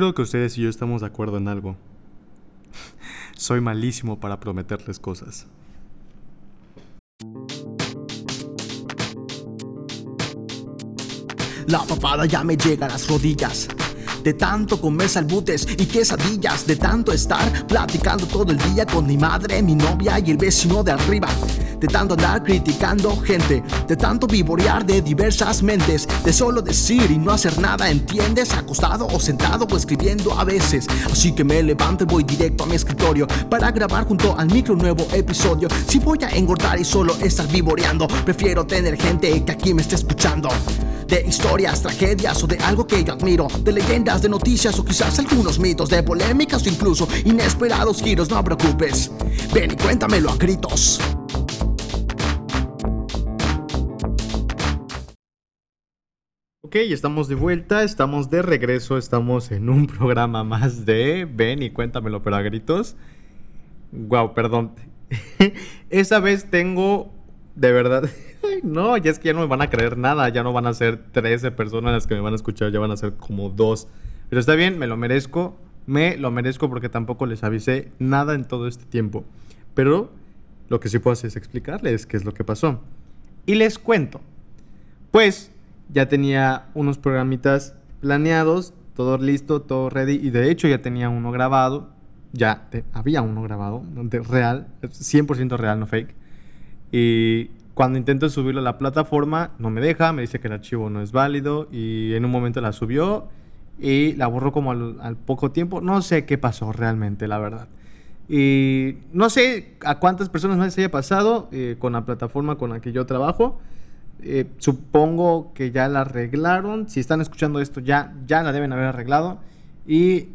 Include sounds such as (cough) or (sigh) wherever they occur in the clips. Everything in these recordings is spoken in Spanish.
creo que ustedes y yo estamos de acuerdo en algo. (laughs) Soy malísimo para prometerles cosas. La papada ya me llega a las rodillas. De tanto comer salbutes y quesadillas, de tanto estar platicando todo el día con mi madre, mi novia y el vecino de arriba de tanto andar criticando gente, de tanto vivorear de diversas mentes, de solo decir y no hacer nada, ¿entiendes? Acostado o sentado o escribiendo a veces. Así que me levanto y voy directo a mi escritorio para grabar junto al micro un nuevo episodio. Si voy a engordar y solo estar vivoreando, prefiero tener gente que aquí me esté escuchando de historias, tragedias o de algo que yo admiro, de leyendas, de noticias o quizás algunos mitos, de polémicas o incluso inesperados giros, no preocupes. Ven y cuéntamelo a gritos. Ok, estamos de vuelta, estamos de regreso, estamos en un (laughs) programa más de Ven y cuéntamelo, pero a gritos. Wow, perdón. (laughs) Esa vez tengo, de verdad, (laughs) no, ya es que ya no me van a creer nada, ya no van a ser 13 personas las que me van a escuchar, ya van a ser como dos. Pero está bien, me lo merezco, me lo merezco porque tampoco les avisé nada en todo este tiempo. Pero lo que sí puedo hacer es explicarles qué es lo que pasó. Y les cuento. Pues ya tenía unos programitas planeados, todo listo, todo ready, y de hecho ya tenía uno grabado, ya había uno grabado, real, 100% real, no fake. Y cuando intento subirlo a la plataforma, no me deja, me dice que el archivo no es válido, y en un momento la subió y la borró como al, poco tiempo. No sé qué pasó realmente, la verdad. Y no sé a cuántas personas más se haya pasado eh, con la plataforma con la que yo trabajo. Eh, supongo que ya la arreglaron. Si están escuchando esto, ya, ya la deben haber arreglado. Y,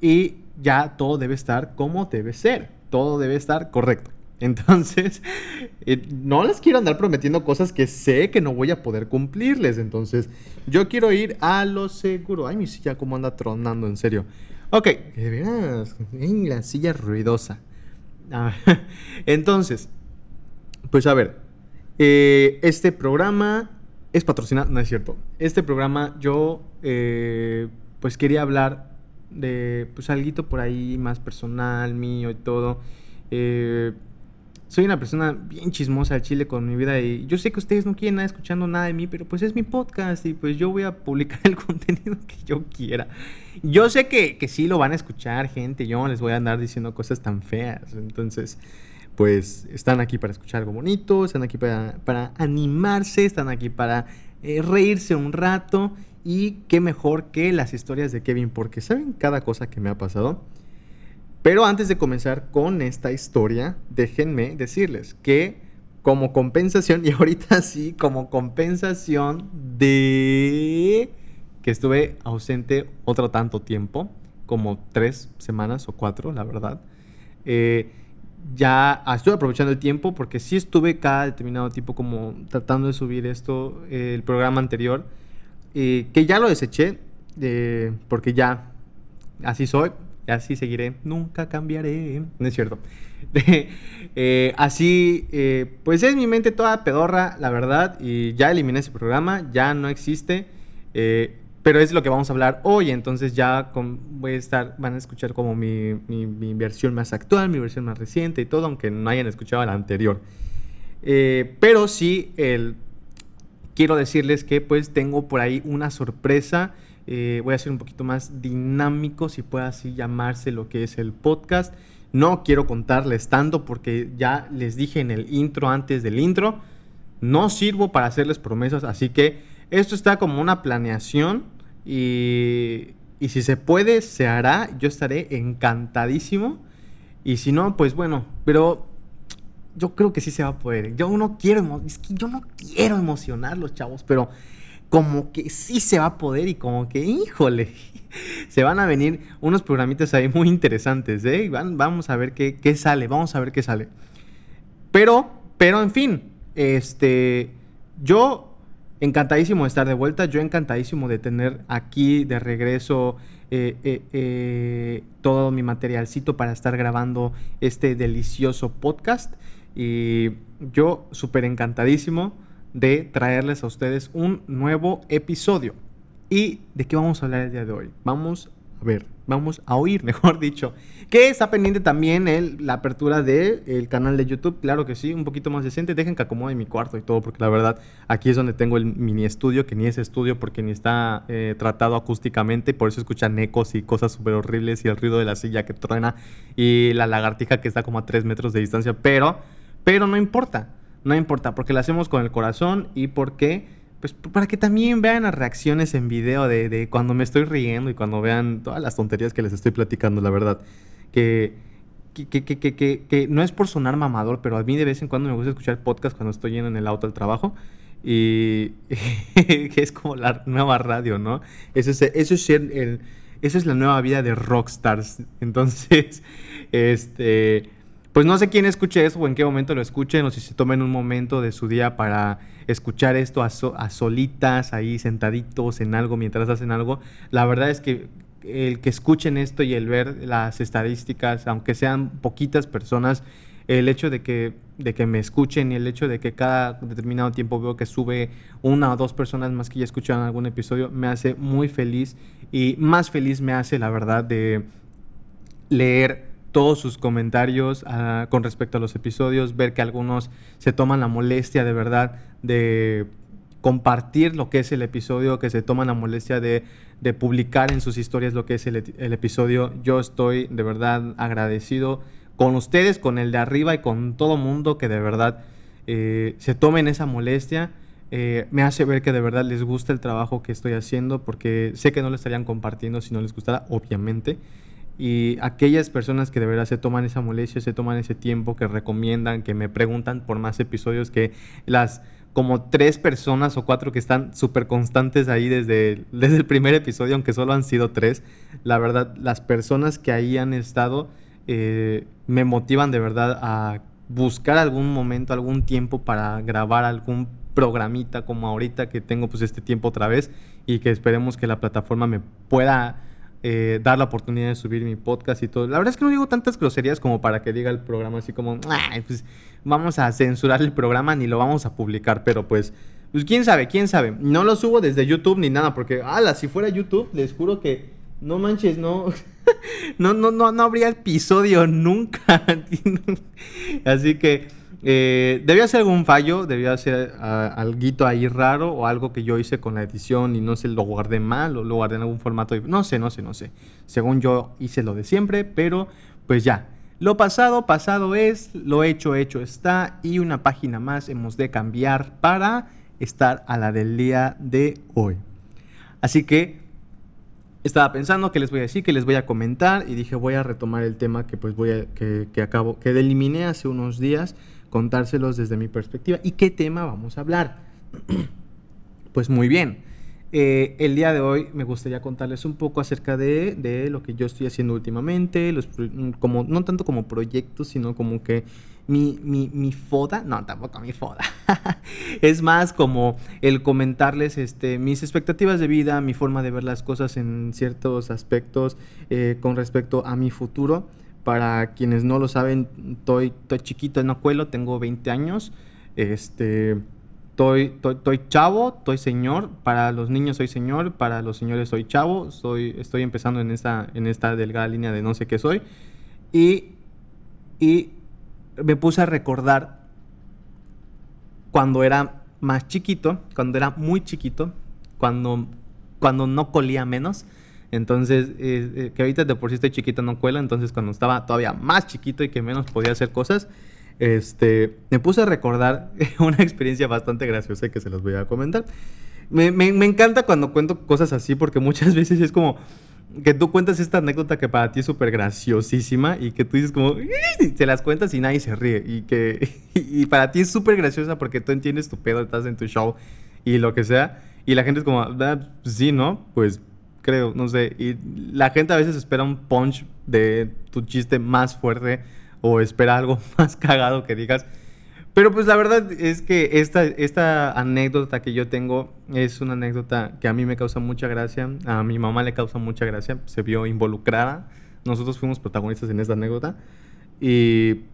y ya todo debe estar como debe ser. Todo debe estar correcto. (laughs) Entonces, eh, no les quiero andar prometiendo cosas que sé que no voy a poder cumplirles. Entonces, yo quiero ir a lo seguro. Ay, mi silla como anda tronando, en serio. Ok, de veras, la silla ruidosa. Ah, (laughs) entonces, pues a ver, eh, este programa es patrocinado, no es cierto. Este programa yo eh, pues quería hablar de pues algo por ahí más personal, mío y todo. Eh, soy una persona bien chismosa al chile con mi vida y yo sé que ustedes no quieren nada escuchando nada de mí, pero pues es mi podcast y pues yo voy a publicar (laughs) el contenido que yo quiera. Yo sé que, que sí lo van a escuchar gente, yo no les voy a andar diciendo cosas tan feas, entonces pues están aquí para escuchar algo bonito, están aquí para, animarse, están aquí para eh, reírse un rato y qué mejor que las historias de Kevin, porque saben cada cosa que me ha pasado. Pero antes de comenzar con esta historia, déjenme decirles que como compensación, (laughs) y ahorita sí, como compensación de que estuve ausente otro tanto tiempo, como tres semanas o cuatro, la verdad. Eh, ya estuve aprovechando el tiempo porque sí estuve cada determinado tiempo como tratando de subir esto, eh, el programa anterior, eh, que ya lo deseché eh, porque ya así soy, así seguiré, nunca cambiaré, no es cierto. (laughs) así, pues es mi mente toda pedorra, la verdad, y ya eliminé ese programa, ya no existe pero es lo que vamos a hablar hoy, entonces ya voy a estar, van a escuchar como mi, mi, versión más actual, mi versión más reciente y todo, aunque no hayan escuchado la anterior. Eh, pero sí, el, quiero decirles que pues tengo por ahí una sorpresa, eh, voy a ser un poquito más dinámico, si puede así llamarse lo que es el podcast. No quiero contarles tanto porque ya les dije en el intro antes del intro, no sirvo para hacerles promesas, así que esto está como una planeación y, si se puede, se hará. Yo estaré encantadísimo. Y si no, pues bueno, pero yo creo que sí se va a poder. Yo no quiero, es que yo no quiero emocionar los chavos, pero como que sí se va a poder y como que, híjole, (laughs) se van a venir unos programitas ahí muy interesantes, ¿eh? vamos a ver qué, qué, sale, vamos a ver qué sale. Pero, pero en fin, este, yo encantadísimo de estar de vuelta, yo encantadísimo de tener aquí de regreso eh, eh, eh, todo mi materialcito para estar grabando este delicioso podcast. Y yo súper encantadísimo de traerles a ustedes un nuevo episodio. ¿Y de qué vamos a hablar el día de hoy? Vamos a ver, vamos a oír, (laughs) mejor dicho. Que está pendiente también el, la apertura del el canal de YouTube, claro que sí, un poquito más decente. Dejen que acomode mi cuarto y todo, porque la verdad aquí es donde tengo el mini estudio, que ni es estudio porque ni está eh, tratado acústicamente, por eso escuchan ecos y cosas súper horribles y el ruido de la silla que truena y la lagartija que está como a 3 metros de distancia, pero, pero no importa, no importa, porque lo hacemos con el corazón y porque pues para que también vean las reacciones en video de, cuando me estoy riendo y cuando vean todas las tonterías que les estoy platicando, la verdad. Que, que, que, que, no es por sonar mamador, pero a mí de vez en cuando me gusta escuchar podcast cuando estoy yendo en el auto al trabajo. Y (laughs) que es como la nueva radio, ¿no? Eso es, eso es el, eso es la nueva vida de rockstars. (laughs) Entonces, este pues no sé quién escuche eso o en qué momento lo escuchen o si se tomen un momento de su día para escuchar esto a, solitas, ahí sentaditos en algo mientras hacen algo. La verdad es que el que escuchen esto y el ver las estadísticas, aunque sean poquitas personas, el hecho de que, de que me escuchen y el hecho de que cada determinado tiempo veo que sube una o dos personas más que ya escuchan algún episodio, me hace muy feliz y más feliz me hace la verdad de leer todos sus comentarios ah, con respecto a los episodios, ver que algunos se toman la molestia de verdad de compartir lo que es el episodio, que se toman la molestia de, publicar en sus historias lo que es el, episodio. Yo estoy de verdad agradecido con ustedes, con el de arriba y con todo mundo que de verdad eh, se tomen esa molestia. Eh, me hace ver que de verdad les gusta el trabajo que estoy haciendo porque sé que no lo estarían compartiendo si no les gustara, obviamente y aquellas personas que de verdad se toman esa molestia, se toman ese tiempo, que recomiendan, que me preguntan por más episodios, que las como tres personas o cuatro que están súper constantes ahí desde, desde el primer episodio, aunque solo han sido tres, la verdad, las personas que ahí han estado eh, me motivan de verdad a buscar algún momento, algún tiempo para grabar algún programita como ahorita que tengo pues este tiempo otra vez y que esperemos que la plataforma me pueda eh, dar la oportunidad de subir mi podcast y todo. La verdad es que no digo tantas groserías como para que diga el programa así como, pues vamos a censurar el programa ni lo vamos a publicar, pero pues, pues quién sabe, quién sabe. No lo subo desde YouTube ni nada, porque, ala, si fuera YouTube, les juro que, no manches, no, (laughs) no, no, no, no habría episodio nunca. (laughs) así que... Eh, debía ser algún fallo, debía ser uh, algo ahí raro o algo que yo hice con la edición y no sé, lo guardé mal o lo guardé en algún formato. No sé, no sé, no sé. Según yo hice lo de siempre, pero pues ya. Lo pasado, pasado es, lo hecho, hecho está y una página más hemos de cambiar para estar a la del día de hoy. Así que estaba pensando que les voy a decir, que les voy a comentar y dije voy a retomar el tema que pues voy que, acabo, que deliminé hace unos días contárselos desde mi perspectiva. ¿Y qué tema vamos a hablar? (clears throat) pues muy bien. Eh, el día de hoy me gustaría contarles un poco acerca de, de lo que yo estoy haciendo últimamente, los, como, no tanto como proyectos, sino como que mi, mi, mi foda, no, tampoco mi foda, (laughs) es más como el comentarles este, mis expectativas de vida, mi forma de ver las cosas en ciertos aspectos eh, con respecto a mi futuro. Para quienes no lo saben, estoy, estoy chiquito, no cuelo, tengo 20 años. Este, estoy, chavo, estoy señor. Para los niños soy señor, para los señores soy chavo. Soy, estoy empezando en esta, en esta delgada línea de no sé qué soy. Y, y me puse a recordar cuando era más chiquito, cuando era muy chiquito, cuando, cuando no colía menos. Entonces, eh, que ahorita de por sí estoy chiquito no cuela, entonces cuando estaba todavía más chiquito y que menos podía hacer cosas, este, me puse a recordar (laughs) una experiencia bastante graciosa que se las voy a comentar. Me, me, me, encanta cuando cuento cosas así porque muchas (laughs) veces es como que tú cuentas esta anécdota que para ti es súper graciosísima y que tú dices como, te las cuentas y nadie se ríe y que (laughs) y para ti es súper graciosa porque tú entiendes tu pedo, estás en tu show y lo que sea y la gente es como, ah, sí, ¿no? Pues creo, no sé. Y la gente a veces espera un punch de tu chiste más fuerte o espera algo (laughs) más cagado que digas. Pero pues la verdad es que esta, esta anécdota que yo tengo es una anécdota que a mí me causa mucha gracia, a mi mamá le causa mucha gracia, se vio involucrada, nosotros fuimos protagonistas en esta anécdota y,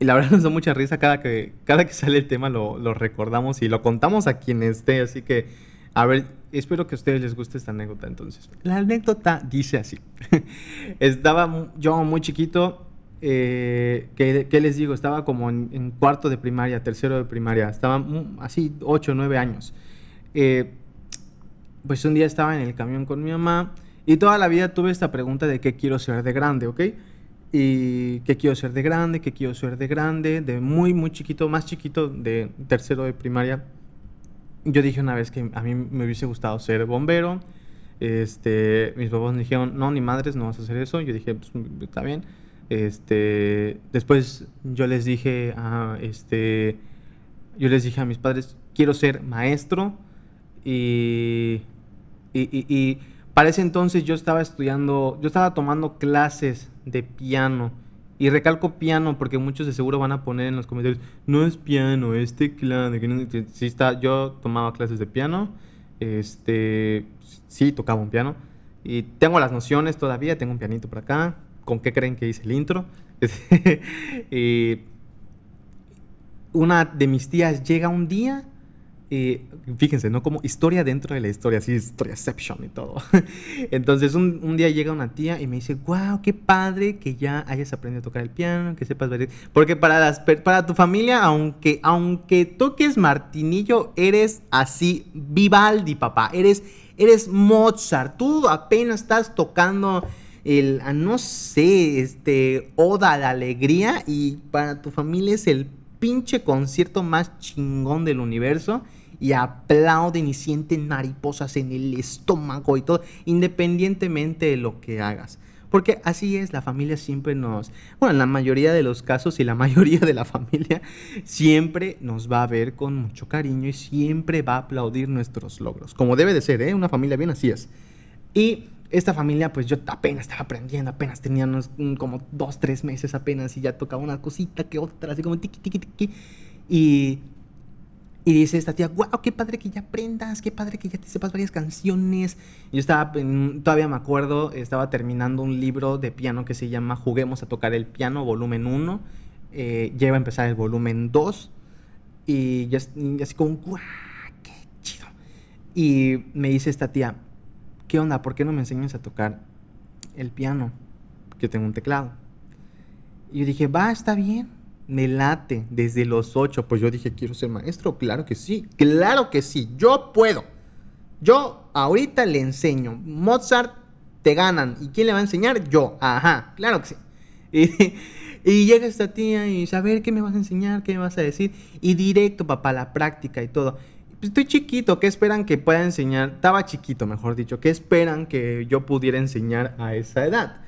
y la (laughs) verdad nos da mucha risa cada que, cada que sale el tema lo, lo recordamos y lo contamos a quien esté, así que A ver, espero que a ustedes les guste esta anécdota entonces. La anécdota dice así. (laughs) Estaba yo muy chiquito, eh, ¿qué, les digo? Estaba como en, cuarto de primaria, tercero de primaria, estaba así 8 o 9 años. Eh, pues un día estaba en el camión con mi mamá y toda la vida tuve esta pregunta de qué quiero ser de grande, ¿ok? Y qué quiero ser de grande, qué quiero ser de grande, de muy, muy chiquito, más chiquito, de tercero de primaria. Yo dije una vez que a mí me hubiese gustado ser bombero. Este, mis papás me dijeron, no, ni madres, no vas a hacer eso. Yo dije, pues está bien. Este, después yo les dije a, este, yo les dije a mis padres, quiero ser maestro y, y, para ese entonces yo estaba estudiando, yo estaba tomando clases de piano. Y recalco piano porque muchos de seguro van a poner en los comentarios, no es piano, es teclado. Sí está, yo tomaba clases de piano, este, sí tocaba un piano. Y tengo las nociones todavía, tengo un pianito por acá. ¿Con qué creen que hice el intro? (laughs) una de mis tías llega un día fíjense, ¿no? Como historia dentro de la historia, así, historiaception y todo. (laughs) Entonces, un, día llega una tía y me dice, wow, qué padre que ya hayas aprendido a tocar el piano, que sepas ver. Porque para, las, para tu familia, aunque, aunque toques Martinillo, eres así, Vivaldi, papá. Eres, eres Mozart. Tú apenas estás tocando el, no sé, este, Oda a la Alegría y para tu familia es el pinche concierto más chingón del universo y aplauden y sienten mariposas en el estómago y todo, independientemente de lo que hagas. Porque así es, la familia siempre nos, bueno, en la mayoría de los casos y la (laughs) mayoría de la familia siempre nos va a ver con mucho cariño y siempre va a aplaudir nuestros logros. Como debe de ser, ¿eh? Una familia bien así es. Y esta familia, pues yo apenas estaba aprendiendo, apenas tenía unos, como dos, tres meses apenas y ya tocaba una cosita que otra, así como tiqui, tiqui, tiqui. Y y dice esta tía, wow, qué padre que ya aprendas, qué padre que ya te sepas varias canciones. yo estaba, todavía me acuerdo, estaba terminando un libro de piano que se llama Juguemos a tocar el piano, volumen 1. Eh, ya iba a empezar el volumen 2. Y ya así como, wow, qué chido. Y me dice esta tía, ¿qué onda? ¿Por qué no me enseñas a tocar el piano? Yo tengo un teclado. Y yo dije, va, está bien me late desde los ocho. Pues yo dije, quiero ser maestro. Claro que sí, claro que sí, yo puedo. Yo ahorita le enseño. Mozart te ganan. ¿Y quién le va a enseñar? Yo. Ajá, claro que sí. (laughs) Y, llega esta tía y dice, ¿qué me vas a enseñar? ¿Qué me vas a decir? Y directo, papá, la práctica y todo. Pues estoy chiquito, ¿qué esperan que pueda enseñar? Estaba chiquito, mejor dicho. ¿Qué esperan que yo pudiera enseñar a esa edad?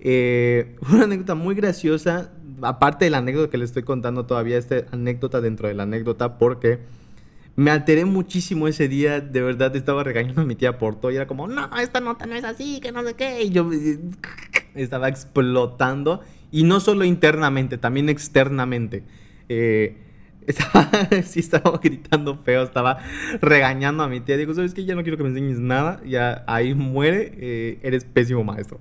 Eh, (laughs) una anécdota muy graciosa aparte de la anécdota que le estoy contando todavía, esta anécdota dentro de la anécdota, porque me alteré muchísimo ese día, de verdad estaba regañando a mi tía por todo y era como, no, esta nota no es así, que no sé qué, y yo estaba explotando, y no solo internamente, también externamente. Eh, (laughs) estaba, sí estaba gritando feo, estaba regañando a mi tía, digo, ¿sabes qué? Ya no quiero que me enseñes nada, ya ahí muere, eh, eres pésimo maestro.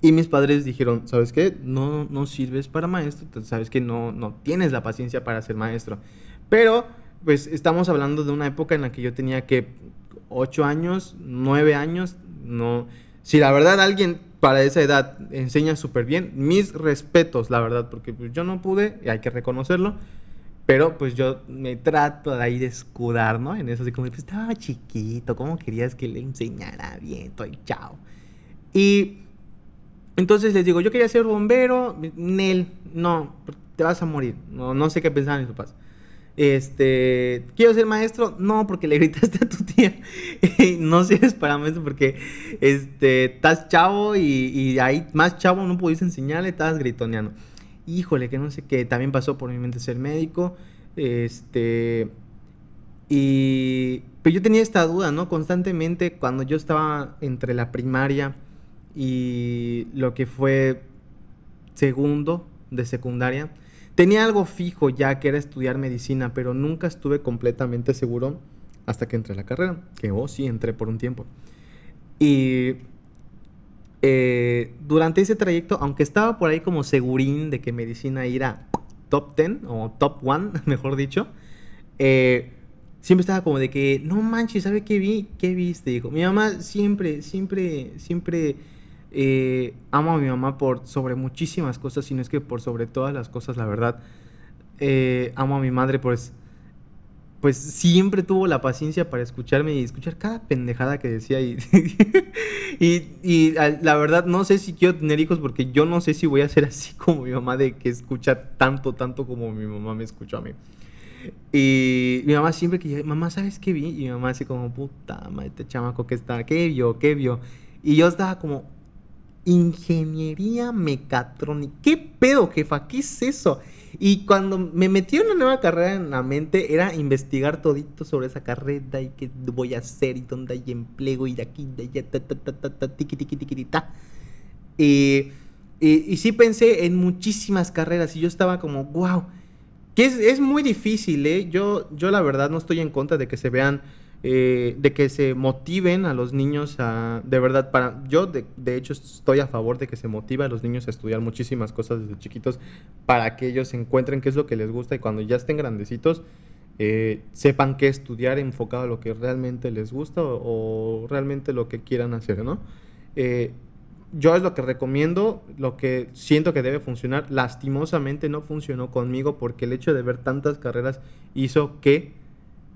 Y mis padres dijeron, ¿sabes qué? No, no sirves para maestro, sabes que no, no tienes la paciencia para ser maestro. Pero, pues estamos hablando de una época en la que yo tenía que 8 años, 9 años, no... Si la verdad alguien para esa edad enseña súper bien, mis respetos, la verdad, porque pues, yo no pude, y hay que reconocerlo, pero pues yo me trato de ahí de escudar, ¿no? En eso, así como, pues estaba chiquito, ¿cómo querías que le enseñara bien? Estoy chao. Y entonces les digo, yo quería ser bombero, Nel, no, te vas a morir. No, sé qué pensaban mis papás. Este, quiero ser maestro, no, porque le (laughs) gritaste a tu tía. no sirves para maestro porque este, estás chavo y, y ahí más chavo no pudiste enseñarle, estabas gritoneando. Híjole, que no sé qué, también pasó por mi mente ser médico. Este, y, pero yo tenía esta duda, ¿no? Constantemente cuando yo estaba entre la primaria y lo que fue segundo de secundaria. Tenía algo fijo ya que era estudiar medicina, pero nunca estuve completamente seguro hasta que entré a la carrera, que oh sí, entré por un tiempo. Y eh, durante ese trayecto, aunque estaba por ahí como segurín de que medicina iba top 10 o top 1, (laughs) mejor dicho, eh, siempre estaba como de que, no manches, ¿sabe qué vi? ¿Qué viste? Dijo, mi mamá siempre, siempre, siempre eh, amo a mi mamá por sobre muchísimas cosas, sino es que por sobre todas las cosas, la verdad. Eh, amo a mi madre, pues, pues siempre tuvo la paciencia para escucharme y escuchar cada pendejada que decía. Y, (laughs) y, la verdad, no sé si quiero tener hijos porque yo no sé si voy a ser así (laughs) como mi mamá, de que escucha tanto, tanto como mi mamá me escuchó a mí. Y mi mamá siempre que mamá, ¿sabes qué vi? Y mi mamá así como, puta madre, este chamaco que está, ¿qué vio? ¿Qué vio? Y yo estaba como, ingeniería mecatrónica. ¿Qué pedo, jefa? ¿Qué es eso? Y cuando me metió una nueva carrera en la mente, era investigar todito sobre esa carrera y qué voy a hacer y dónde hay empleo y de aquí, de allá, ta, ta, ta, ta, ta, tiki, tiki, tiki, ta. Y, y, y sí pensé en muchísimas carreras y yo estaba como, wow que es, muy difícil, ¿eh? Yo, yo la verdad no estoy en contra de que se vean, eh, de que se motiven a los niños a, de verdad, para, yo de, hecho estoy a favor de que se motive a los niños a estudiar muchísimas cosas desde chiquitos para que ellos encuentren qué es lo que les gusta y cuando ya estén grandecitos eh, sepan qué estudiar enfocado a lo que realmente les gusta o, realmente lo que quieran hacer, ¿no? Eh, yo es lo que recomiendo, lo que siento que debe funcionar. Lastimosamente no funcionó conmigo porque el hecho de ver tantas carreras hizo que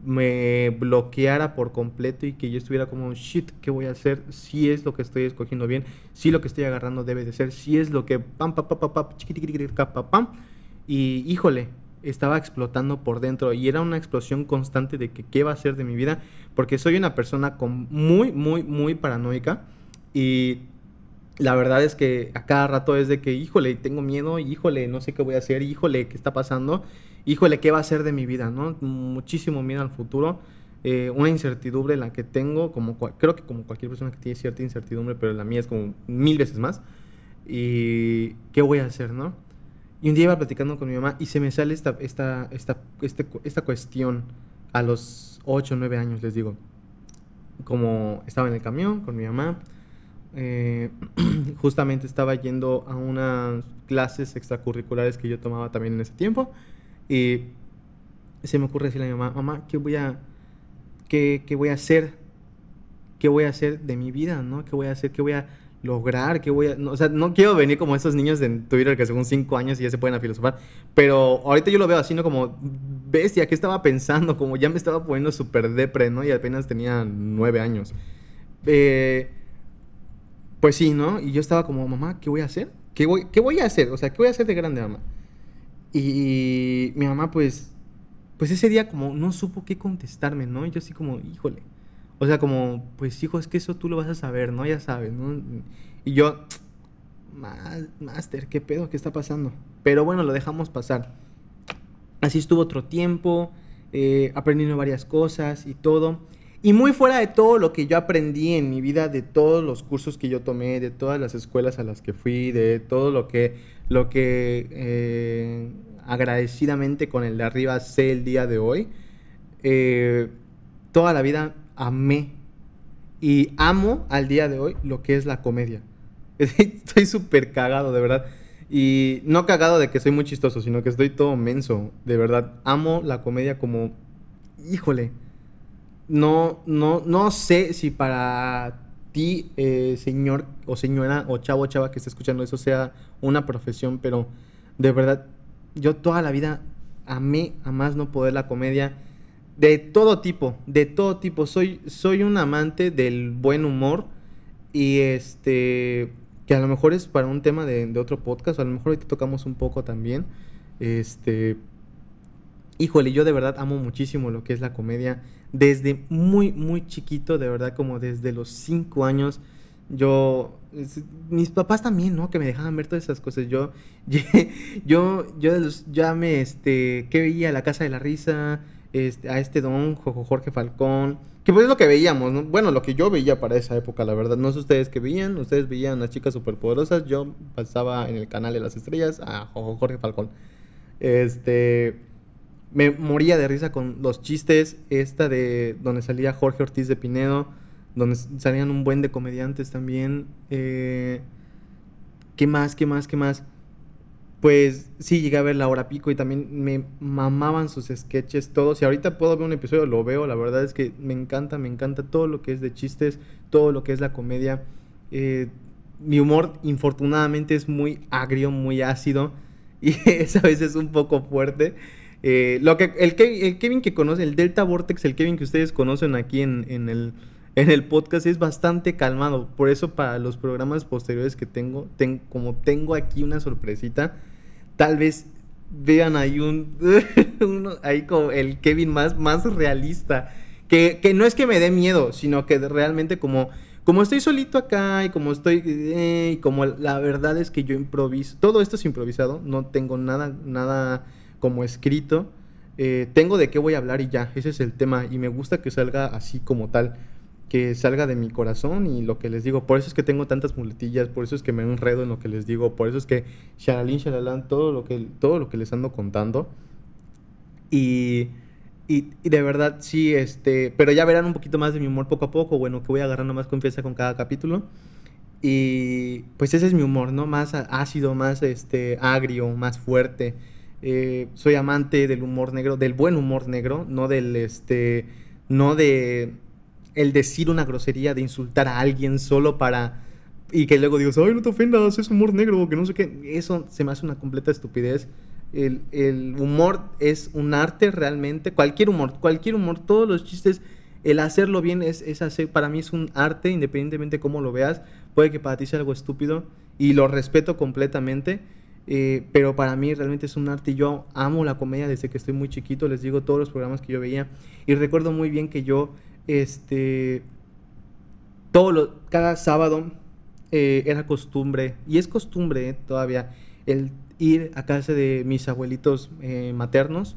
me bloqueara por completo y que yo estuviera como, shit, ¿qué voy a hacer? Si es lo que estoy escogiendo bien, si lo que estoy agarrando debe de ser, si es lo que pam, pam, pam, pam, pam, pam, pam. Y híjole, estaba explotando por dentro y era una explosión constante de que qué va a ser de mi vida, porque soy una persona con muy, muy, muy paranoica y la verdad es que a cada rato es de que, híjole, tengo miedo, híjole, no sé qué voy a hacer, híjole, ¿qué está pasando? Híjole, ¿qué va a ser de mi vida? ¿no? Muchísimo miedo al futuro, eh, una incertidumbre la que tengo, como creo que como cualquier persona que tiene cierta incertidumbre, pero la mía es como mil veces más. ¿Y qué voy a hacer, no? Y un día iba platicando con mi mamá y se me sale esta, esta, esta, este, esta cuestión a los 8 o 9 años, les digo. Como estaba en el camión con mi mamá, eh, (clears throat) justamente estaba yendo a unas clases extracurriculares que yo tomaba también en ese tiempo y se me ocurre decirle a mi mamá, mamá, ¿qué voy a, qué, qué voy a hacer? ¿Qué voy a hacer de mi vida? ¿no? ¿Qué voy a hacer? ¿Qué voy a lograr? ¿Qué voy a...? No, o sea, no quiero venir como esos niños de Twitter que según cinco años y ya se pueden a filosofar, pero ahorita yo lo veo así, ¿no? Como, bestia, ¿qué estaba pensando? Como ya me estaba poniendo súper depre, ¿no? Y apenas tenía nueve años. Eh pues sí, ¿no? Y yo estaba como, mamá, ¿qué voy a hacer? ¿Qué voy, ¿Qué voy a hacer? O sea, ¿qué voy a hacer de grande, mamá? Y mi mamá, pues, pues ese día como no supo qué contestarme, ¿no? Y yo así como, híjole. O sea, como, pues hijo, es que eso tú lo vas a saber, ¿no? Ya sabes, ¿no? Y yo, Master, ¿qué pedo? ¿Qué está pasando? Pero bueno, lo dejamos pasar. Así estuvo otro tiempo, eh, aprendiendo varias cosas y todo. Y muy fuera de todo lo que yo aprendí en mi vida, de todos los cursos que yo tomé, de todas las escuelas a las que fui, de todo lo que, lo que eh, agradecidamente con el de arriba sé el día de hoy, eh, toda la vida amé y amo al día de hoy lo que es la comedia. (laughs) Estoy súper cagado, de verdad. Y no cagado de que soy muy chistoso, sino que estoy todo menso. De verdad, amo la comedia como, híjole, no, no, no sé si para ti, eh, señor o señora o chavo o chava que está escuchando eso sea una profesión, pero de verdad, yo toda la vida amé a más no poder la comedia de todo tipo, de todo tipo. Soy, soy un amante del buen humor y este, que a lo mejor es para un tema de, otro podcast, a lo mejor ahorita tocamos un poco también. Este, híjole, yo de verdad amo muchísimo lo que es la comedia. Desde muy, muy chiquito, de verdad, como desde los cinco años, yo, mis papás también, ¿no? Que me dejaban ver todas esas cosas. Yo, (laughs) yo, yo ya me, este, ¿qué veía? La Casa de la Risa, este, a este don Jorge Falcón, que pues es lo que veíamos, ¿no? Bueno, lo que yo veía para esa época, la verdad. No sé ustedes qué veían, ustedes veían a las chicas superpoderosas, yo pasaba en el canal de las estrellas a Jorge Falcón. Este me moría de risa con los chistes, esta de donde salía Jorge Ortiz de Pinedo, donde salían un buen de comediantes también. Eh, ¿Qué más? ¿Qué más? ¿Qué más? pues sí, llegué a ver la hora pico y también me mamaban sus sketches todos. Y ahorita puedo ver un episodio, lo veo, la verdad es que me encanta, me encanta todo lo que es de chistes, todo lo que es la comedia. Eh, mi humor, infortunadamente, es muy agrio, muy ácido (laughs) y es a veces un poco fuerte. Eh, lo que, el, Kevin que conoce, el Delta Vortex, el Kevin que ustedes conocen aquí en, en el (laughs) en el podcast es bastante calmado. Por eso para los programas posteriores que tengo, como tengo aquí una sorpresita, tal vez vean ahí un, (laughs) ahí como el Kevin más, más realista. Que, no es que me dé miedo, sino que realmente como, como estoy solito acá y como estoy, eh, y como la verdad es que yo improviso, todo esto es improvisado, no tengo nada, nada como escrito. Eh, tengo de qué voy a hablar y ya, ese es el tema y me gusta que salga así como tal que salga de mi corazón y lo que les digo. Por eso es que tengo tantas muletillas, por eso es que me enredo en lo que les digo, por eso es que sharalín, shalalán, todo lo que, todo lo que les ando contando. Y, y, de verdad, sí, este, pero ya verán un poquito más de mi humor poco a poco, bueno, que voy agarrando más confianza con cada capítulo. Y pues ese es mi humor, ¿no? Más ácido, más este, agrio, más fuerte. Eh, soy amante del humor negro, del buen humor negro, no del, este, no de el decir una grosería, de insultar a alguien solo para... Y que luego digas, ay, no te ofendas, es humor negro, que no sé qué. Eso se me hace una completa estupidez. El, humor es un arte realmente. Cualquier humor, cualquier humor, todos los chistes, el hacerlo bien es, es hacer, para mí es un arte, independientemente de cómo lo veas. Puede que para ti sea algo estúpido y lo respeto completamente. Eh, pero para mí realmente es un arte. Yo amo la comedia desde que estoy muy chiquito. Les digo todos los programas que yo veía. Y recuerdo muy bien que yo este, todo lo, cada sábado eh, era costumbre, y es costumbre eh, todavía, el ir a casa de mis abuelitos eh, maternos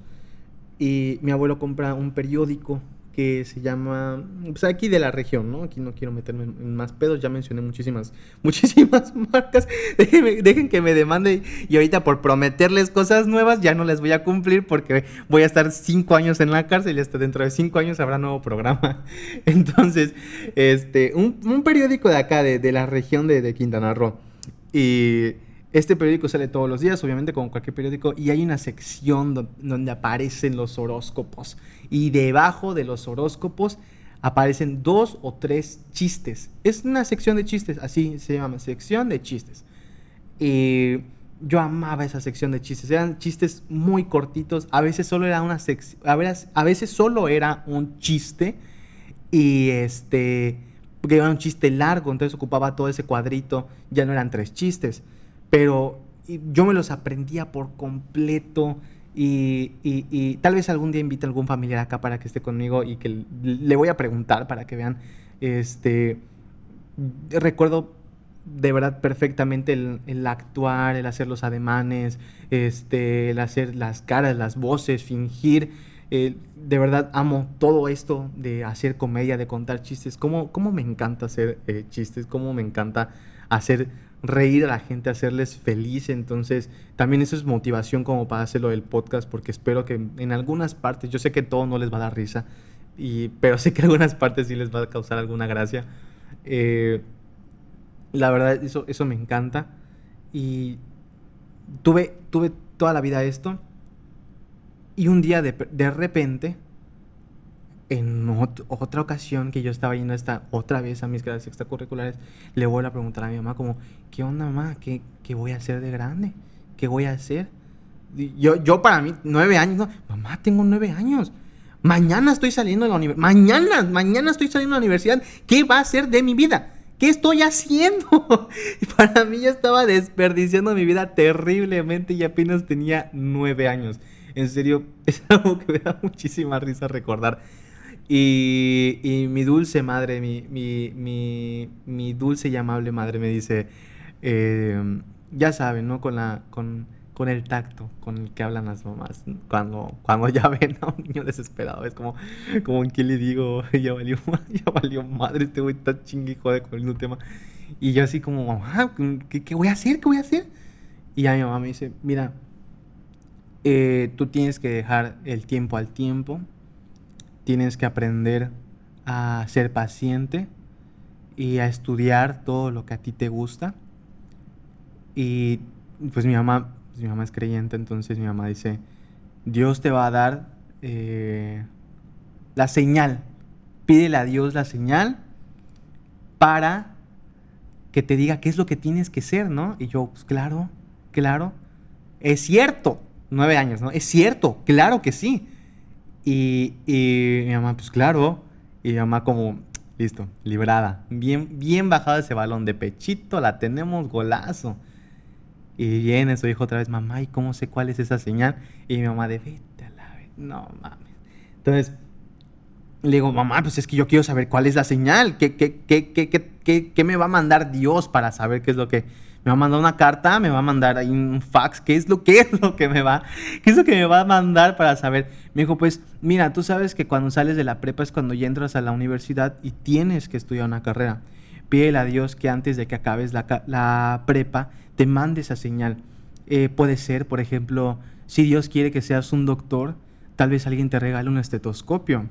y mi abuelo compra un periódico que se llama, pues aquí de la región, ¿no? Aquí no quiero meterme en, más pedos, ya mencioné muchísimas, (laughs) muchísimas marcas. (laughs) dejen que me demande y ahorita por prometerles cosas nuevas ya no les voy a cumplir porque voy a estar cinco años en la cárcel y hasta dentro de cinco años habrá nuevo programa. (laughs) Entonces, este, un, periódico de acá, de, la región de, de Quintana Roo. Y este periódico sale todos los días, obviamente como cualquier periódico, y hay una sección donde aparecen los horóscopos. Y debajo de los horóscopos aparecen dos o tres chistes. Es una sección de chistes, así se llama, sección de chistes. Y yo amaba esa sección de chistes. Eran chistes muy cortitos. A veces solo era una sección. A veces solo era un chiste. Y este. Porque era un chiste largo. Entonces ocupaba todo ese cuadrito. Ya no eran tres chistes pero yo me los aprendía por completo. Y, tal vez algún día invite a algún familiar acá para que esté conmigo y que le voy a preguntar para que vean. Este, recuerdo de verdad perfectamente el, actuar, el hacer los ademanes, este, el hacer las caras, las voces, fingir. Eh, de verdad amo todo esto de hacer comedia, de contar chistes. Cómo, cómo me encanta hacer eh, chistes, cómo me encanta hacer reír a la gente, hacerles feliz. Entonces, también eso es motivación como para hacerlo del podcast, porque espero que en algunas partes, yo sé que todo no les va a dar risa, y, pero (laughs) sé que en algunas partes sí les va a causar alguna gracia. Eh, la verdad, eso, eso me encanta. Y tuve, tuve toda la vida esto. Y un día de, de repente en otra ocasión que yo estaba yendo esta otra vez a mis clases extracurriculares, le voy a preguntar a mi mamá como, ¿qué onda mamá? ¿Qué, qué voy a hacer de grande? ¿Qué voy a hacer? Yo, yo para mí, nueve años, no, mamá, tengo nueve años. Mañana estoy saliendo de la universidad. Mañana, mañana estoy saliendo de la universidad. ¿Qué va a ser de mi vida? ¿Qué estoy haciendo? (laughs) Para mí ya estaba desperdiciando mi vida terriblemente y apenas tenía nueve años. En serio, (laughs) es algo que me da muchísima risa recordar. Y, mi dulce madre, mi, dulce y amable madre me dice, em, ya saben, ¿no? Con, la, con, con, el tacto con el que hablan las mamás cuando, cuando ya (laughs) ven a un niño desesperado. Es como, como en qué le digo, ya valió, (laughs) ya valió madre, este güey está chingue jode con el tema. Y yo así como, mamá, ¿qué, ¿qué, voy a hacer? ¿Qué voy a hacer? Y ya mi mamá me dice, mira, eh, tú tienes que dejar el tiempo al tiempo tienes que aprender a ser paciente y a estudiar todo lo que a ti te gusta. Y pues mi mamá pues mi mamá es creyente, entonces mi mamá dice, Dios te va a dar eh, la señal. Pídele a Dios la señal para que te diga qué es lo que tienes que ser, ¿no? Y yo, pues claro, claro. Es cierto, nueve años, ¿no? Es cierto, claro que sí. Y, mi mamá, pues claro. Y mi mamá como, listo, librada. Bien, bien bajado ese balón de pechito, la tenemos golazo. Y viene su hijo otra vez, mamá, ¿y cómo sé cuál es esa señal? Y mi mamá de, vete a la vez, no mames. Entonces, le digo, mamá, pues es que yo quiero saber cuál es la señal, qué, qué, qué, qué, qué me va a mandar Dios para saber qué es lo que me va a mandar una carta, me va a mandar ahí un fax, ¿qué es lo que es lo que me va? ¿Qué es lo que me va a mandar para saber? Me dijo, pues mira, tú sabes que cuando sales de la prepa es cuando ya entras a la universidad y tienes que estudiar una carrera. Pídele a Dios que antes de que acabes la, prepa te mande esa señal. Eh, puede ser, por ejemplo, si Dios quiere que seas un doctor, tal vez alguien te regale un estetoscopio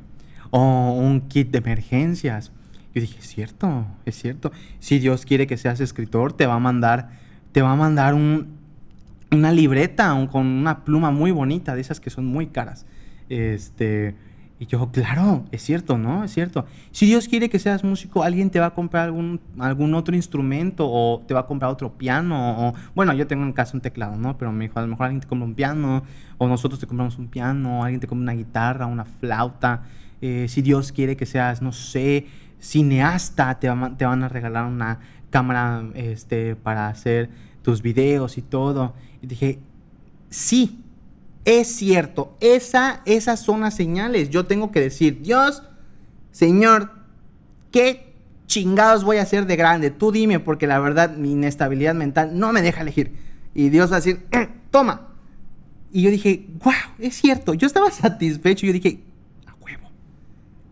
o un kit de emergencias yo dije, es cierto, es cierto. Si Dios quiere que seas escritor, te va a mandar, te va a mandar una libreta con una pluma muy bonita, de esas que son muy caras. Este, y yo, claro, es cierto, ¿no? Es cierto. Si Dios quiere que seas músico, alguien te va a comprar algún, algún otro instrumento o te va a comprar otro piano. O, bueno, yo tengo en casa un teclado, ¿no? Pero me dijo, a lo mejor alguien te compra un piano o nosotros te compramos un piano, alguien te compra una guitarra, una flauta. Eh, si Dios quiere que seas, no sé, cineasta, te, van a regalar una cámara este, para hacer tus videos y todo. Y dije, sí, es cierto, esa, esas son las señales. Yo tengo que decir, Dios, Señor, ¿qué chingados voy a hacer de grande? Tú dime, porque la verdad mi inestabilidad mental no me deja elegir. Y Dios va a decir, toma. Y yo dije, wow, es cierto. Yo estaba satisfecho. Yo dije,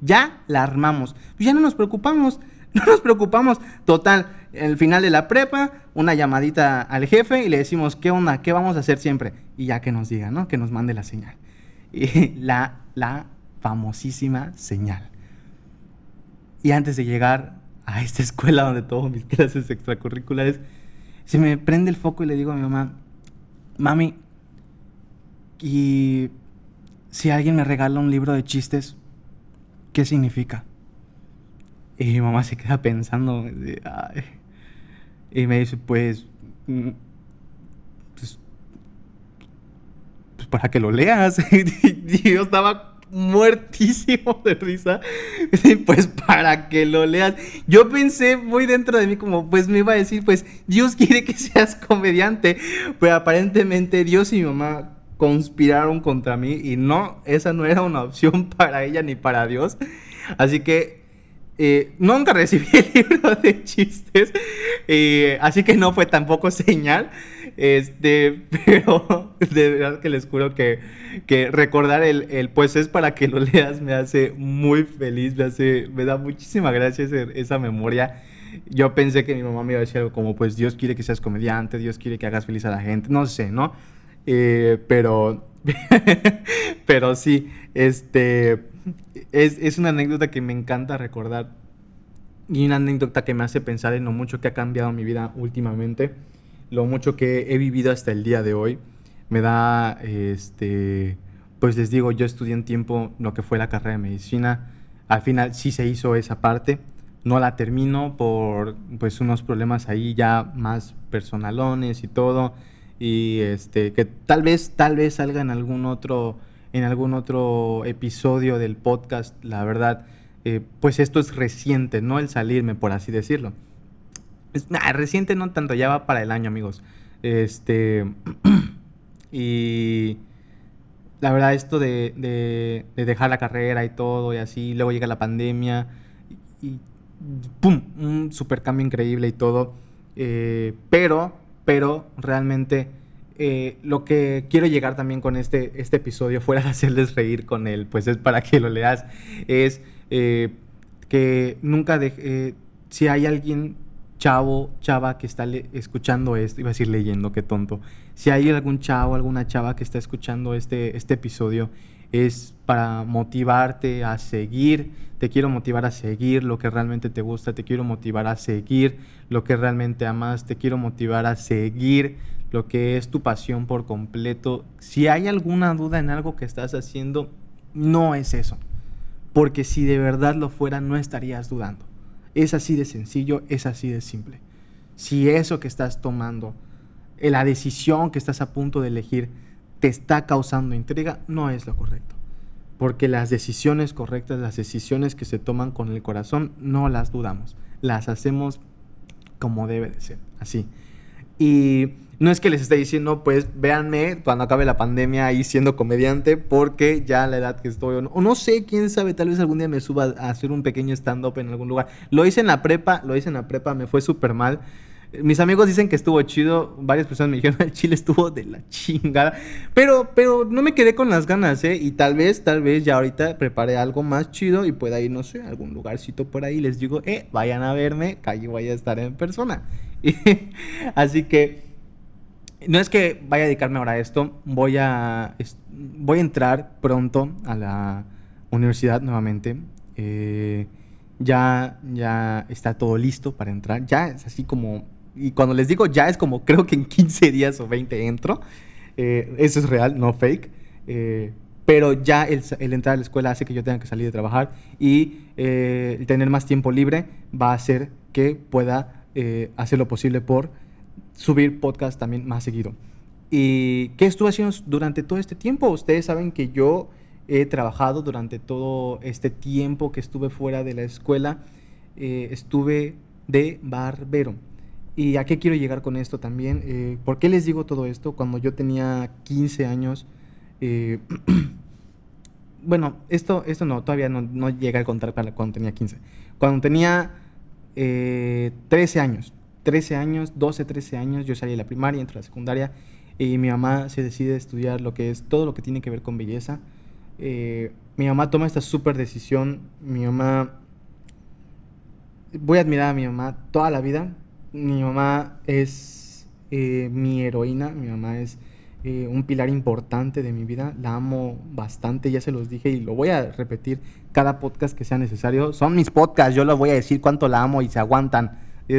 ya la armamos. Pues ya no nos preocupamos, (laughs) no nos preocupamos. Total, el final de la prepa, una llamadita al jefe y le decimos, ¿qué onda? ¿Qué vamos a hacer siempre? Y ya que nos diga, ¿no? Que nos mande la señal. (laughs) Y la, la famosísima señal. Y antes de llegar a esta escuela donde tomo mis (laughs) clases extracurriculares, se me prende el foco y le digo a mi mamá, mami, y si alguien me regala un libro de chistes, ¿qué significa? Y mi mamá se queda pensando, y me dice, pues, mm, pues, pues, para que lo leas. (laughs) y yo estaba muertísimo de risa. Pues para que lo leas. Yo pensé muy dentro de mí como, pues me iba a decir, pues Dios quiere que seas comediante. Pero aparentemente Dios y mi mamá conspiraron contra mí y no, esa no era una opción (laughs) para ella ni para Dios. Así que eh, nunca recibí el (laughs) libro de chistes, eh, así que no fue tampoco señal. Este, (laughs) pero de verdad que les juro que, que recordar el, el, pues es para que lo leas me hace muy feliz, me hace, me da muchísima gracia esa memoria. Yo pensé que mi mamá me iba a decir algo como, pues Dios quiere que seas comediante, Dios quiere que hagas feliz a la gente, no sé, ¿no? Eh, pero, (laughs) pero sí, este, es, es, una anécdota que me encanta recordar y una anécdota que me hace pensar en lo mucho que ha cambiado mi vida últimamente, lo mucho que he vivido hasta el día de hoy. Me da, este, pues les digo, yo estudié en tiempo lo que fue la carrera de medicina. Al final sí se hizo esa parte. No la termino por pues unos problemas ahí ya más personalones y todo y este que tal vez tal vez salga en algún otro en algún otro episodio del podcast. La verdad eh, pues esto es reciente no el salirme por así decirlo. Es reciente no tanto ya va para el año amigos. Este (clears throat) y la verdad esto de, de, dejar la carrera y todo y así luego llega la pandemia y, pum un super cambio increíble y todo. Eh, pero pero realmente eh, lo que quiero llegar también con este, este episodio, fuera de hacerles reír con él, pues es para que lo leas, es eh, que nunca eh, si hay alguien chavo, chava que está escuchando esto, iba a decir leyendo, qué tonto, si hay algún chavo, alguna chava que está escuchando este, este episodio, es para motivarte a seguir, te quiero motivar a seguir lo que realmente te gusta, te quiero motivar a seguir lo que realmente amas, te quiero motivar a seguir lo que es tu pasión por completo. Si hay alguna duda en algo que estás haciendo, no es eso. Porque si de verdad lo fuera, no estarías dudando. Es así de sencillo, es así de simple. Si eso que estás tomando, la decisión que estás a punto de elegir, te está causando intriga, no es lo correcto. Porque las decisiones correctas, las decisiones que se toman con el corazón, no las dudamos. Las hacemos como debe de ser, así. Y no es que les esté diciendo, pues véanme cuando acabe la pandemia ahí siendo comediante, porque ya la edad que estoy, o no, sé, quién sabe, tal vez algún día me suba a hacer un pequeño stand-up en algún lugar. Lo hice en la prepa, lo hice en la prepa, me fue súper mal. Mis amigos dicen que estuvo chido, varias personas me dijeron, (laughs) el chile estuvo de la chingada, pero, pero no me quedé con las ganas, ¿eh? Y tal vez, tal vez ya ahorita prepare algo más chido y pueda ir, no sé, a algún lugarcito por ahí, les digo, eh, vayan a verme, que allí voy a estar en persona. (laughs) Así que no es que vaya a dedicarme ahora a esto, voy a, voy a entrar pronto a la universidad nuevamente. Eh, ya, ya está todo listo para entrar. Ya es así como, y cuando les digo ya es como (laughs) creo que en 15 días o 20 entro. Eh, eso es real, no fake. Eh, pero ya el, entrar a la escuela hace que yo tenga que salir de trabajar y el tener más tiempo libre va a hacer que pueda hacer lo posible por subir podcast también más seguido. ¿Y qué estuve haciendo durante todo este tiempo? Ustedes saben que yo he trabajado durante todo este tiempo que estuve fuera de la escuela. Eh, estuve de barbero. ¿Y a qué quiero llegar con esto también? Eh, ¿Por qué les digo todo esto? Cuando yo tenía 15 años, eh, (clears throat) bueno, esto, esto no, todavía no, no llega a contar cuando tenía 15. Cuando tenía 13 años, 13 años, 12, 13 años, yo salí de la primaria, entro a la secundaria y mi mamá se decide estudiar lo que es todo lo que tiene que ver con belleza. Eh, mi mamá toma esta súper decisión. Mi mamá, voy a admirar a mi mamá toda la vida. Mi mamá es eh, mi heroína, mi mamá es eh, un pilar importante de mi vida. La amo bastante, ya se los dije y lo voy a repetir cada podcast que sea necesario. Son mis podcasts, yo lo voy a decir cuánto la amo y se aguantan. (laughs)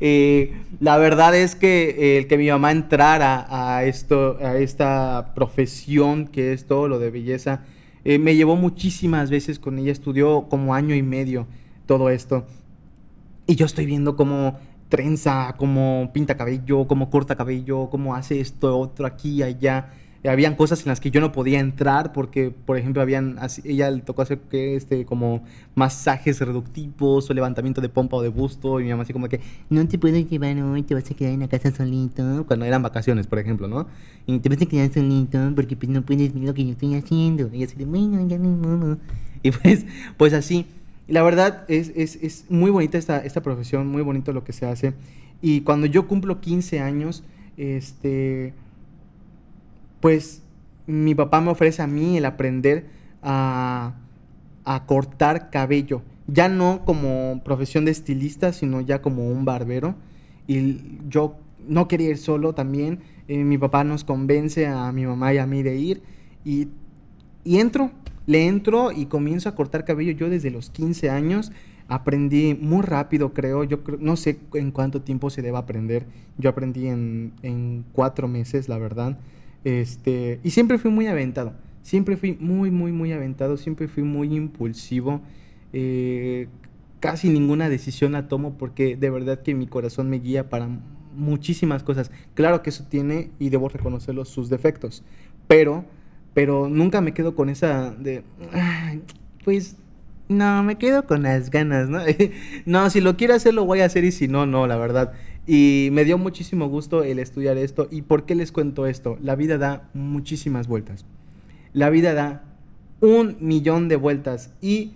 Eh, la verdad es que eh, el que mi mamá entrara a, esto, a esta profesión que es todo lo de belleza, me llevó muchísimas veces con ella, estudió como año y medio todo esto. Y yo estoy viendo cómo trenza, cómo pinta cabello, cómo corta cabello, cómo hace esto, otro aquí, allá habían cosas en las que yo no podía entrar porque, por ejemplo, habían ella le tocó hacer que este como masajes reductivos o levantamiento de pompa o de busto y mi mamá así como que no te puedo llevar hoy, te vas a quedar en la casa solito cuando eran vacaciones, por ejemplo, ¿no? Y te vas a quedar solito porque pues no puedes ver lo que yo estoy haciendo. Y así de, bueno, ya no, Y pues, pues así. La verdad es, es, es muy bonita esta, esta profesión, muy bonito lo que se hace. Y cuando yo cumplo 15 años, este pues mi papá me ofrece a mí el aprender a, cortar cabello. Ya no como profesión de estilista, sino ya como un barbero. Y yo no quería ir solo también. Eh, mi papá nos convence a mi mamá y a mí de ir. Y, y entro, le entro y comienzo a cortar cabello. Yo desde los 15 años aprendí muy rápido, creo. Yo no sé en cuánto tiempo se debe aprender. Yo aprendí en, en cuatro meses, la verdad. Este, y siempre fui muy aventado, siempre fui muy, muy, muy aventado, siempre fui muy impulsivo. Eh, casi ninguna decisión la tomo porque de verdad que mi corazón me guía para muchísimas cosas. Claro que eso tiene, y debo reconocerlo, sus defectos, pero, pero nunca me quedo con esa de, pues, no, me quedo con las ganas, ¿no? (laughs) no, si lo quiero hacer, lo voy a hacer y si no, no, la verdad. Y me dio muchísimo gusto el estudiar esto. ¿Y por qué les cuento esto? La vida da muchísimas vueltas. La vida da un millón de vueltas. Y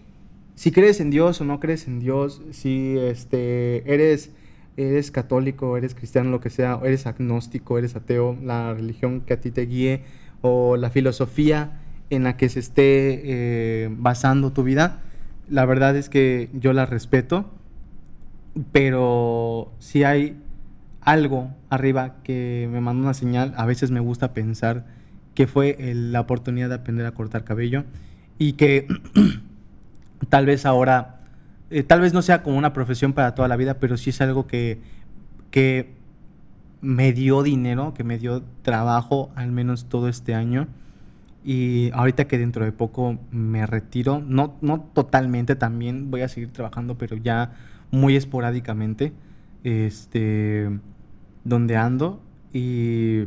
si crees en Dios o no crees en Dios, si este, eres, eres católico, eres cristiano, lo que sea, eres agnóstico, eres ateo, la religión que a ti te guíe o la filosofía en la que se esté eh, basando tu vida, la verdad es que yo la respeto pero si hay algo arriba que me mandó una señal, a veces me gusta pensar que fue la oportunidad de aprender a cortar cabello y que (clears throat) tal vez ahora, eh, tal vez no sea como una profesión para toda la vida, pero sí es algo que, que me dio dinero, que me dio trabajo al menos todo este año. Y ahorita que dentro de poco me retiro, no, no totalmente también voy a seguir trabajando, pero ya muy esporádicamente, este, donde ando. Y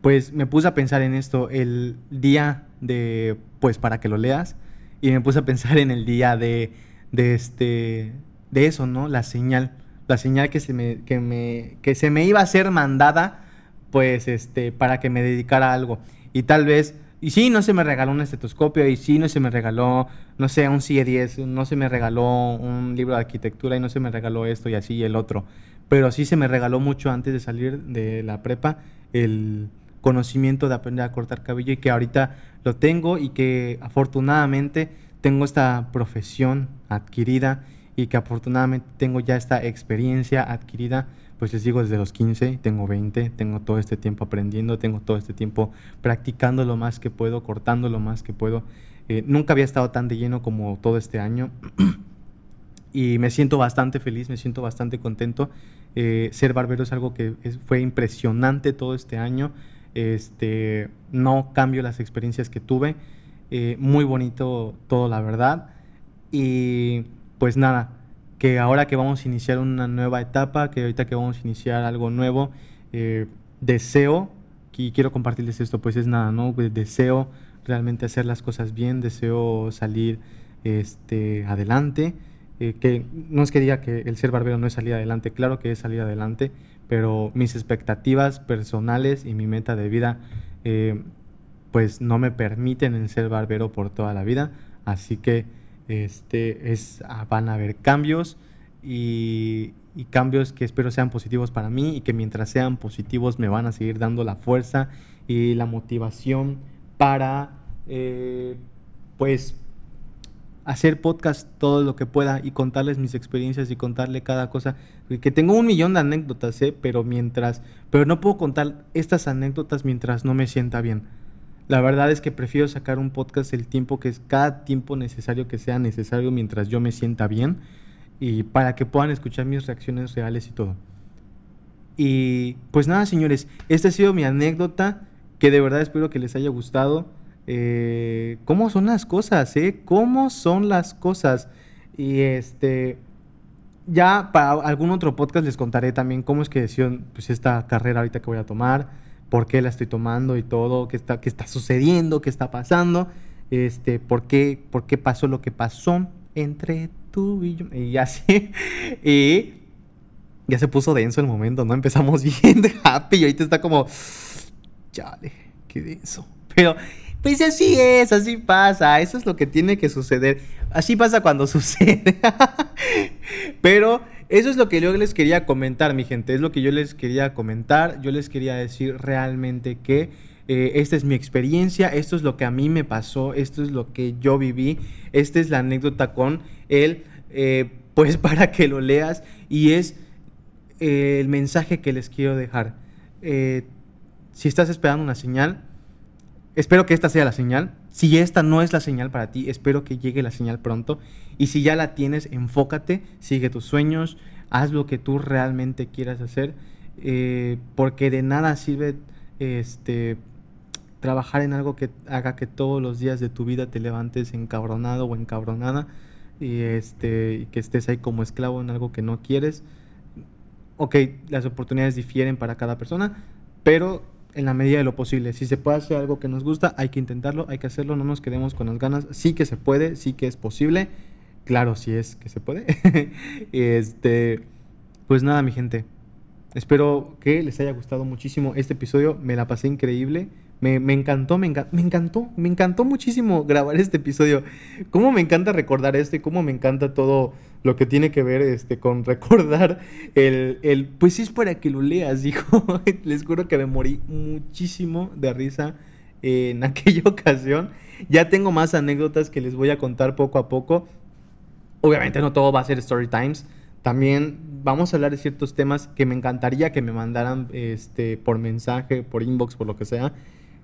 pues me puse a pensar en esto el día de, pues para que lo leas, y me puse a pensar en el día de, de este, de eso, ¿no? La señal, la señal que se me, que me, que se me iba a ser mandada, pues, este, para que me dedicara a algo. Y tal vez, y sí, no se me regaló un estetoscopio, y sí, no se me regaló, no sé, un CIE 10, no se me regaló un libro de arquitectura, y no se me regaló esto y así y el otro. Pero sí se me regaló mucho antes de salir de la prepa el conocimiento de aprender a cortar cabello y que ahorita lo tengo y que afortunadamente tengo esta profesión adquirida y que afortunadamente tengo ya esta experiencia adquirida, pues les digo desde los 15, tengo 20, tengo todo este tiempo aprendiendo, tengo todo este tiempo practicando lo más que puedo, cortando lo más que puedo. Eh, nunca había estado tan de lleno como todo este año (clears throat) y me siento bastante feliz, me siento bastante contento. Eh, ser barbero es algo que fue impresionante todo este año. Este, no cambio las experiencias que tuve. Eh, muy bonito todo, la verdad. Y pues nada, que ahora que vamos a iniciar una nueva etapa, que ahorita que vamos a iniciar algo nuevo, eh, deseo, y quiero compartirles esto, pues es nada, ¿no? Pues, deseo realmente hacer las cosas bien, deseo salir este, adelante. Eh, que no es que diga que el ser barbero no es salir adelante, claro que es salir adelante, pero mis expectativas personales y mi meta de vida eh, pues no me permiten en ser barbero por toda la vida, así que este es ah, van a haber cambios y, cambios que espero sean positivos para mí y que mientras sean positivos me van a seguir dando la fuerza y la motivación para eh, pues hacer podcast todo lo que pueda y contarles mis experiencias y contarle cada cosa. Que tengo un millón de anécdotas, ¿eh? pero mientras, pero no puedo contar estas anécdotas mientras no me sienta bien. La verdad es que prefiero sacar un podcast el tiempo que es cada tiempo necesario que sea necesario mientras yo me sienta bien y para que puedan escuchar mis reacciones reales y todo. Y pues nada, señores, esta ha sido mi anécdota que de verdad espero que les haya gustado. Eh, cómo son las cosas, ¿eh? Cómo son las cosas. Y este, ya para algún otro podcast les contaré también cómo es que decidieron pues, esta carrera ahorita que voy a tomar, por qué la estoy tomando y todo, qué está, qué está sucediendo, qué está pasando, este, por qué, por qué pasó lo que pasó entre tú y yo. Y así. (laughs) y ya se puso denso el momento, ¿no? Empezamos (laughs) bien happy y ahorita está como, chale, qué denso. Pero pues así es, así pasa, eso es lo que tiene que suceder. Así pasa cuando (laughs) sucede. Pero eso es lo que yo les quería comentar, mi gente, es lo que yo les quería comentar. Yo les quería decir realmente que eh, esta es mi experiencia, esto es lo que a mí me pasó, esto es lo que yo viví, esta es la anécdota con él, eh, pues (laughs) para que lo leas y es eh, el mensaje que les quiero dejar. si estás esperando una señal, Espero que esta sea la señal. Si esta no es la señal para ti, espero que llegue la señal pronto. Y si ya la tienes, enfócate, sigue tus sueños, haz lo que tú realmente quieras hacer, eh, porque de nada sirve este, trabajar en algo que haga que todos los días de tu vida te levantes encabronado o encabronada y, este, que estés ahí como esclavo en algo que no quieres. Ok, las oportunidades difieren para cada persona, pero en la medida de lo posible. Si se puede hacer algo que nos gusta, hay que intentarlo, hay que hacerlo, no nos quedemos con las ganas. Sí que se puede, sí que es posible. Claro, sí es que se puede. (laughs) este, pues nada, mi gente. Espero que les haya gustado muchísimo este episodio. Me la pasé increíble. Me, encantó, me, me, encantó, me encantó muchísimo (laughs) grabar este episodio. Cómo me encanta recordar esto y cómo me encanta todo lo que tiene que ver este, con (laughs) recordar el, el pues es para que lo leas, dijo. Les juro que me morí muchísimo de risa en aquella ocasión. Ya tengo más anécdotas que les voy a contar poco a poco. Obviamente no todo va a ser story times. También vamos a hablar de ciertos temas que me encantaría que me mandaran este, por mensaje, por inbox, por lo que sea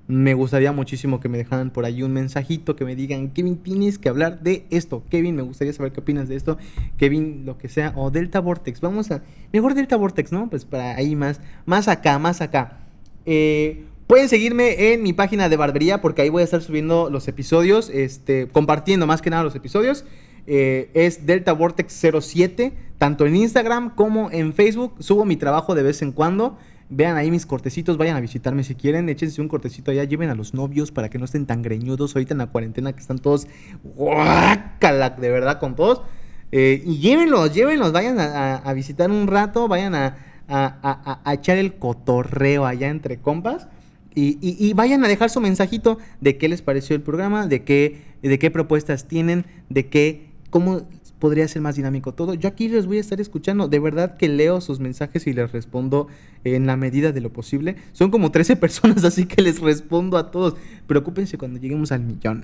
Me gustaría muchísimo que me dejaran por ahí un mensajito, que me digan, Kevin, tienes que hablar de esto. Kevin, me gustaría saber qué opinas de esto. Kevin, lo que sea. O Delta Vortex. Vamos a... Mejor Delta Vortex, ¿no? Pues para ahí más, más acá, más acá. Eh, pueden seguirme en mi página de barbería porque ahí voy a estar subiendo los episodios, este, compartiendo más que nada los episodios. Eh, es Delta Vortex 07, tanto en Instagram como en Facebook. Subo mi trabajo de vez en cuando. Vean ahí mis cortecitos, vayan a visitarme si quieren, échense un cortecito allá, lleven a los novios para que no estén tan greñudos ahorita en la cuarentena que están todos guácala, de verdad con todos. Eh, y llévenlos, llévenlos, vayan a, visitar un rato, vayan a, a, echar el cotorreo allá entre compas. Y, y, vayan a dejar su mensajito de qué les pareció el programa, de qué, de qué propuestas tienen, de qué, cómo podría ser más dinámico todo. Yo aquí les voy a estar escuchando. De verdad que leo sus mensajes y les respondo en la medida de lo posible. Son como 13 (laughs) personas, así que les respondo a todos. Preocúpense cuando lleguemos al millón.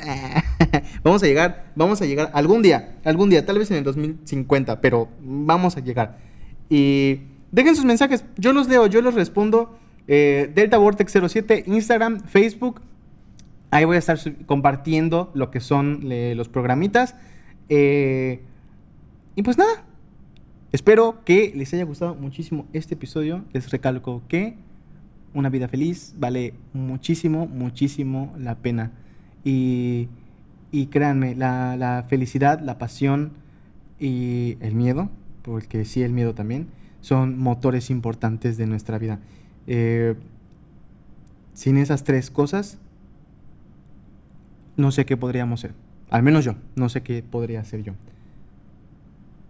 (laughs) vamos a llegar, vamos a llegar algún día, algún día, tal vez en el 2050, pero vamos a llegar. Y dejen sus mensajes, yo los leo, yo los respondo. Eh, Delta Vortex 07, Instagram, Facebook. Ahí voy a estar compartiendo lo que son eh, los programitas. Eh, y pues nada, espero que les haya gustado muchísimo este episodio. Les recalco que una vida feliz vale muchísimo, muchísimo la pena. Y, créanme, la, la, felicidad, la pasión y el miedo, porque sí, el miedo también, son motores importantes de nuestra vida. Eh, sin esas tres cosas, no sé qué podríamos ser. Al menos yo, no sé qué podría ser yo.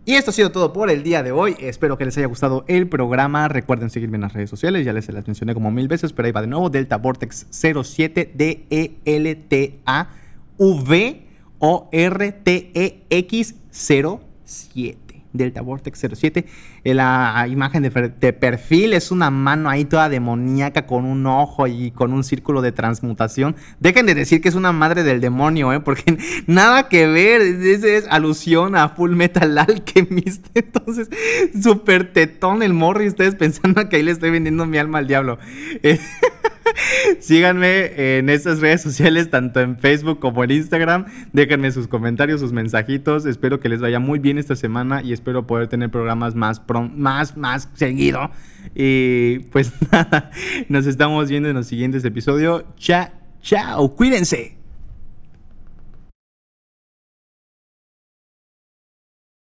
Y esto ha sido todo por el día de hoy. Espero que les haya gustado el programa. Recuerden seguirme en las redes sociales. Ya les las mencioné como mil veces, pero ahí va de nuevo. Delta Vortex 07 D-E-L-T-A V O R T E X 07. Delta Vortex 07. La imagen de, perfil es una mano ahí toda demoníaca con un ojo y con un círculo de transmutación. Dejen de decir que es una madre del demonio, ¿eh? porque (laughs) nada que ver. Es, es alusión a Full Metal Alchemist. (laughs) Entonces, súper tetón el morro y ustedes pensando que ahí le estoy vendiendo mi alma al diablo. (laughs) (laughs) Síganme en estas redes sociales, tanto en Facebook como en Instagram. Déjenme sus comentarios, sus mensajitos. Espero que les vaya muy bien esta semana y espero poder tener programas más, más, más seguido. Y pues (laughs) nada, nos estamos viendo en los siguientes episodios. Chao, chao, cuídense.